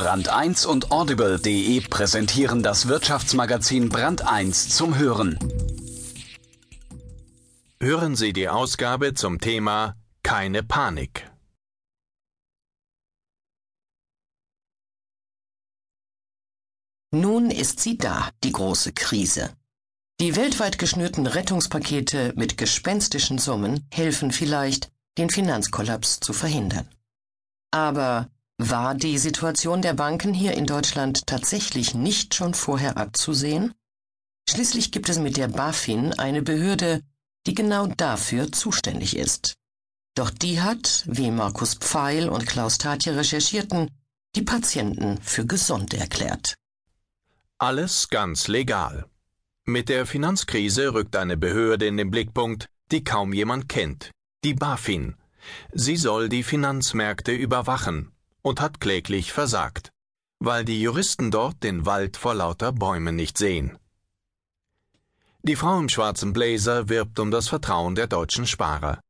Brand 1 und Audible.de präsentieren das Wirtschaftsmagazin Brand 1 zum Hören. Hören Sie die Ausgabe zum Thema Keine Panik. Nun ist sie da, die große Krise. Die weltweit geschnürten Rettungspakete mit gespenstischen Summen helfen vielleicht, den Finanzkollaps zu verhindern. Aber war die Situation der Banken hier in Deutschland tatsächlich nicht schon vorher abzusehen? Schließlich gibt es mit der BaFin eine Behörde, die genau dafür zuständig ist. Doch die hat, wie Markus Pfeil und Klaus Tatje recherchierten, die Patienten für gesund erklärt. Alles ganz legal. Mit der Finanzkrise rückt eine Behörde in den Blickpunkt, die kaum jemand kennt, die BaFin. Sie soll die Finanzmärkte überwachen und hat kläglich versagt, weil die Juristen dort den Wald vor lauter Bäumen nicht sehen. Die Frau im schwarzen Blazer wirbt um das Vertrauen der deutschen Sparer.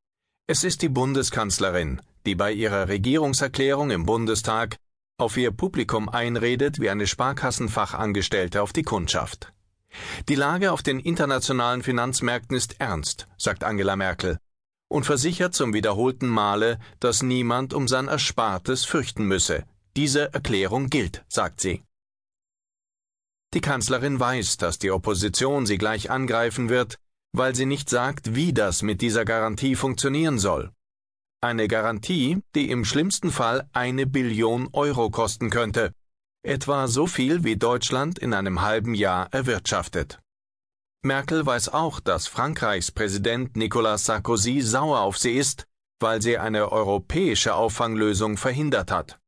Es ist die Bundeskanzlerin, die bei ihrer Regierungserklärung im Bundestag auf ihr Publikum einredet wie eine Sparkassenfachangestellte auf die Kundschaft. Die Lage auf den internationalen Finanzmärkten ist ernst, sagt Angela Merkel und versichert zum wiederholten Male, dass niemand um sein Erspartes fürchten müsse. Diese Erklärung gilt, sagt sie. Die Kanzlerin weiß, dass die Opposition sie gleich angreifen wird, weil sie nicht sagt, wie das mit dieser Garantie funktionieren soll. Eine Garantie, die im schlimmsten Fall eine Billion Euro kosten könnte, etwa so viel wie Deutschland in einem halben Jahr erwirtschaftet. Merkel weiß auch, dass Frankreichs Präsident Nicolas Sarkozy sauer auf sie ist, weil sie eine europäische Auffanglösung verhindert hat.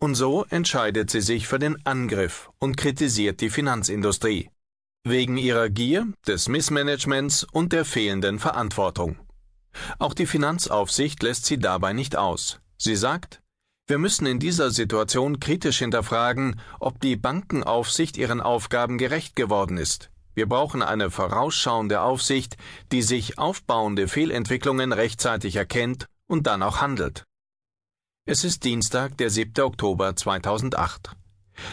Und so entscheidet sie sich für den Angriff und kritisiert die Finanzindustrie. Wegen ihrer Gier, des Missmanagements und der fehlenden Verantwortung. Auch die Finanzaufsicht lässt sie dabei nicht aus. Sie sagt, wir müssen in dieser Situation kritisch hinterfragen, ob die Bankenaufsicht ihren Aufgaben gerecht geworden ist. Wir brauchen eine vorausschauende Aufsicht, die sich aufbauende Fehlentwicklungen rechtzeitig erkennt und dann auch handelt. Es ist Dienstag, der 7. Oktober 2008.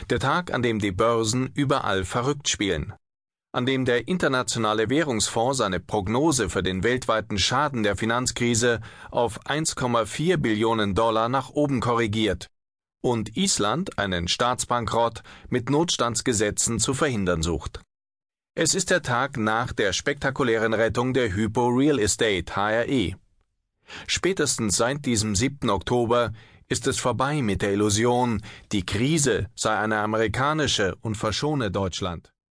Der Tag, an dem die Börsen überall verrückt spielen. An dem der Internationale Währungsfonds seine Prognose für den weltweiten Schaden der Finanzkrise auf 1,4 Billionen Dollar nach oben korrigiert und Island einen Staatsbankrott mit Notstandsgesetzen zu verhindern sucht. Es ist der Tag nach der spektakulären Rettung der Hypo Real Estate HRE. Spätestens seit diesem 7. Oktober ist es vorbei mit der Illusion, die Krise sei eine amerikanische und verschone Deutschland.